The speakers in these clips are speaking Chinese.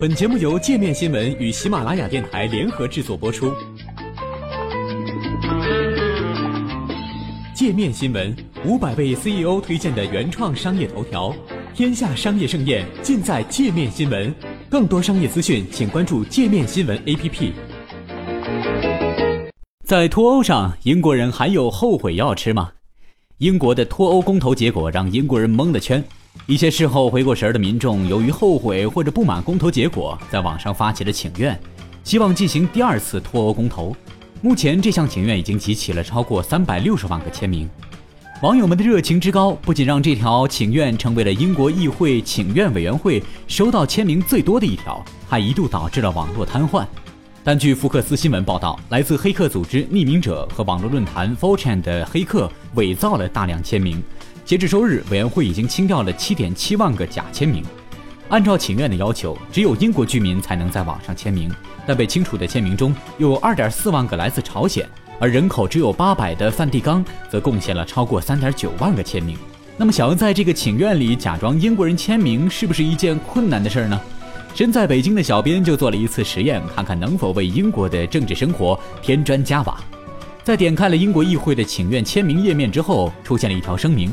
本节目由界面新闻与喜马拉雅电台联合制作播出。界面新闻五百位 CEO 推荐的原创商业头条，天下商业盛宴尽在界面新闻。更多商业资讯，请关注界面新闻 APP。在脱欧上，英国人还有后悔药吃吗？英国的脱欧公投结果让英国人蒙了圈。一些事后回过神儿的民众，由于后悔或者不满公投结果，在网上发起了请愿，希望进行第二次脱欧公投。目前，这项请愿已经集齐了超过三百六十万个签名。网友们的热情之高，不仅让这条请愿成为了英国议会请愿委员会收到签名最多的一条，还一度导致了网络瘫痪。但据福克斯新闻报道，来自黑客组织匿名者和网络论坛 4chan 的黑客伪造了大量签名。截至周日，委员会已经清掉了七点七万个假签名。按照请愿的要求，只有英国居民才能在网上签名，但被清除的签名中有二点四万个来自朝鲜，而人口只有八百的梵蒂冈则贡献了超过三点九万个签名。那么，想要在这个请愿里假装英国人签名，是不是一件困难的事儿呢？身在北京的小编就做了一次实验，看看能否为英国的政治生活添砖加瓦。在点开了英国议会的请愿签名页面之后，出现了一条声明。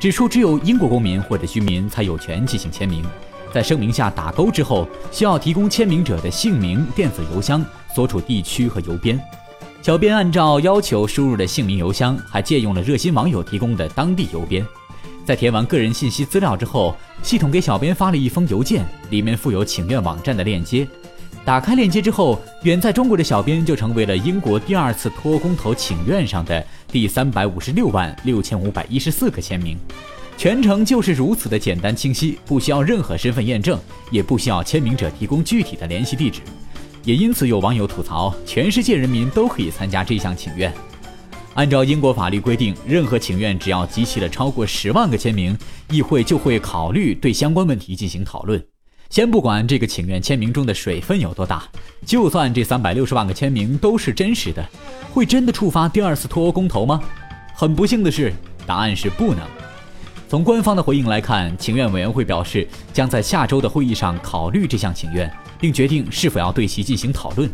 指出，只有英国公民或者居民才有权进行签名。在声明下打勾之后，需要提供签名者的姓名、电子邮箱、所处地区和邮编。小编按照要求输入了姓名、邮箱，还借用了热心网友提供的当地邮编。在填完个人信息资料之后，系统给小编发了一封邮件，里面附有请愿网站的链接。打开链接之后，远在中国的小编就成为了英国第二次脱公投请愿上的第三百五十六万六千五百一十四个签名，全程就是如此的简单清晰，不需要任何身份验证，也不需要签名者提供具体的联系地址，也因此有网友吐槽，全世界人民都可以参加这项请愿。按照英国法律规定，任何请愿只要集齐了超过十万个签名，议会就会考虑对相关问题进行讨论。先不管这个请愿签名中的水分有多大，就算这三百六十万个签名都是真实的，会真的触发第二次脱欧公投吗？很不幸的是，答案是不能。从官方的回应来看，请愿委员会表示将在下周的会议上考虑这项请愿，并决定是否要对其进行讨论。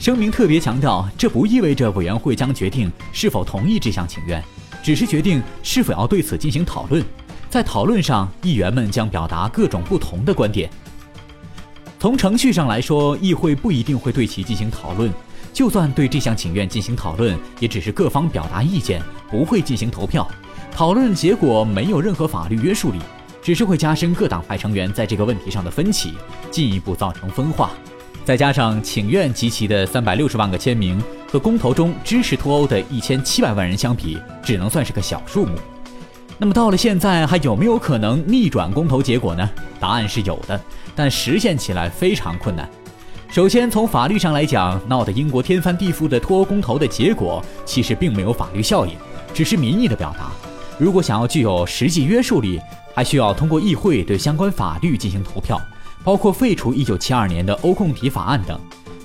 声明特别强调，这不意味着委员会将决定是否同意这项请愿，只是决定是否要对此进行讨论。在讨论上，议员们将表达各种不同的观点。从程序上来说，议会不一定会对其进行讨论。就算对这项请愿进行讨论，也只是各方表达意见，不会进行投票。讨论结果没有任何法律约束力，只是会加深各党派成员在这个问题上的分歧，进一步造成分化。再加上请愿集齐的三百六十万个签名和公投中支持脱欧的一千七百万人相比，只能算是个小数目。那么到了现在，还有没有可能逆转公投结果呢？答案是有的。但实现起来非常困难。首先，从法律上来讲，闹得英国天翻地覆的脱欧公投的结果，其实并没有法律效应，只是民意的表达。如果想要具有实际约束力，还需要通过议会对相关法律进行投票，包括废除1972年的欧共体法案等。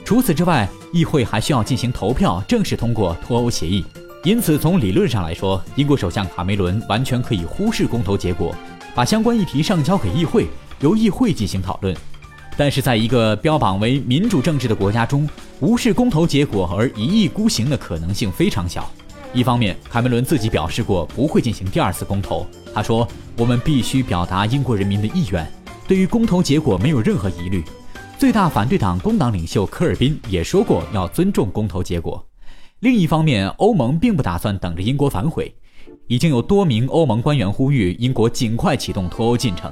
除此之外，议会还需要进行投票，正式通过脱欧协议。因此，从理论上来说，英国首相卡梅伦完全可以忽视公投结果，把相关议题上交给议会。由议会进行讨论，但是在一个标榜为民主政治的国家中，无视公投结果而一意孤行的可能性非常小。一方面，卡梅伦自己表示过不会进行第二次公投。他说：“我们必须表达英国人民的意愿，对于公投结果没有任何疑虑。”最大反对党工党领袖科尔宾也说过要尊重公投结果。另一方面，欧盟并不打算等着英国反悔，已经有多名欧盟官员呼吁英国尽快启动脱欧进程。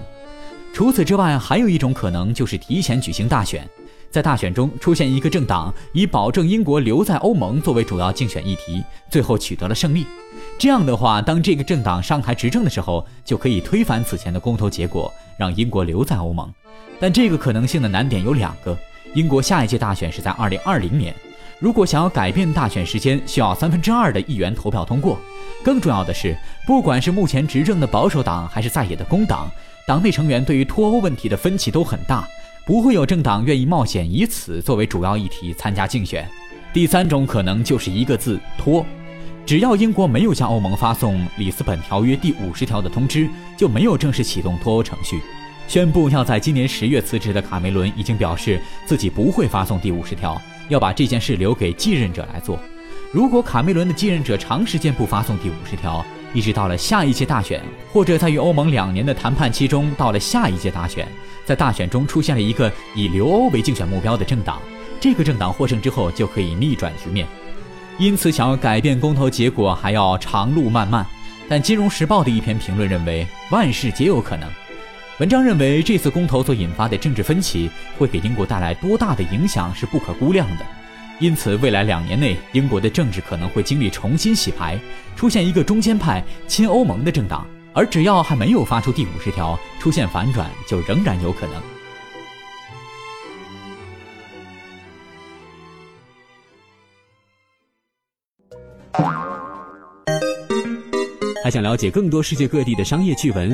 除此之外，还有一种可能就是提前举行大选，在大选中出现一个政党以保证英国留在欧盟作为主要竞选议题，最后取得了胜利。这样的话，当这个政党上台执政的时候，就可以推翻此前的公投结果，让英国留在欧盟。但这个可能性的难点有两个：英国下一届大选是在二零二零年，如果想要改变大选时间，需要三分之二的议员投票通过。更重要的是，不管是目前执政的保守党，还是在野的工党。党内成员对于脱欧问题的分歧都很大，不会有政党愿意冒险以此作为主要议题参加竞选。第三种可能就是一个字拖，只要英国没有向欧盟发送里斯本条约第五十条的通知，就没有正式启动脱欧程序。宣布要在今年十月辞职的卡梅伦已经表示自己不会发送第五十条，要把这件事留给继任者来做。如果卡梅伦的继任者长时间不发送第五十条，一直到了下一届大选，或者在与欧盟两年的谈判期中，到了下一届大选，在大选中出现了一个以留欧为竞选目标的政党，这个政党获胜之后就可以逆转局面。因此，想要改变公投结果还要长路漫漫。但《金融时报》的一篇评论认为，万事皆有可能。文章认为，这次公投所引发的政治分歧会给英国带来多大的影响是不可估量的，因此未来两年内，英国的政治可能会经历重新洗牌，出现一个中间派亲欧盟的政党，而只要还没有发出第五十条，出现反转就仍然有可能。还想了解更多世界各地的商业趣闻？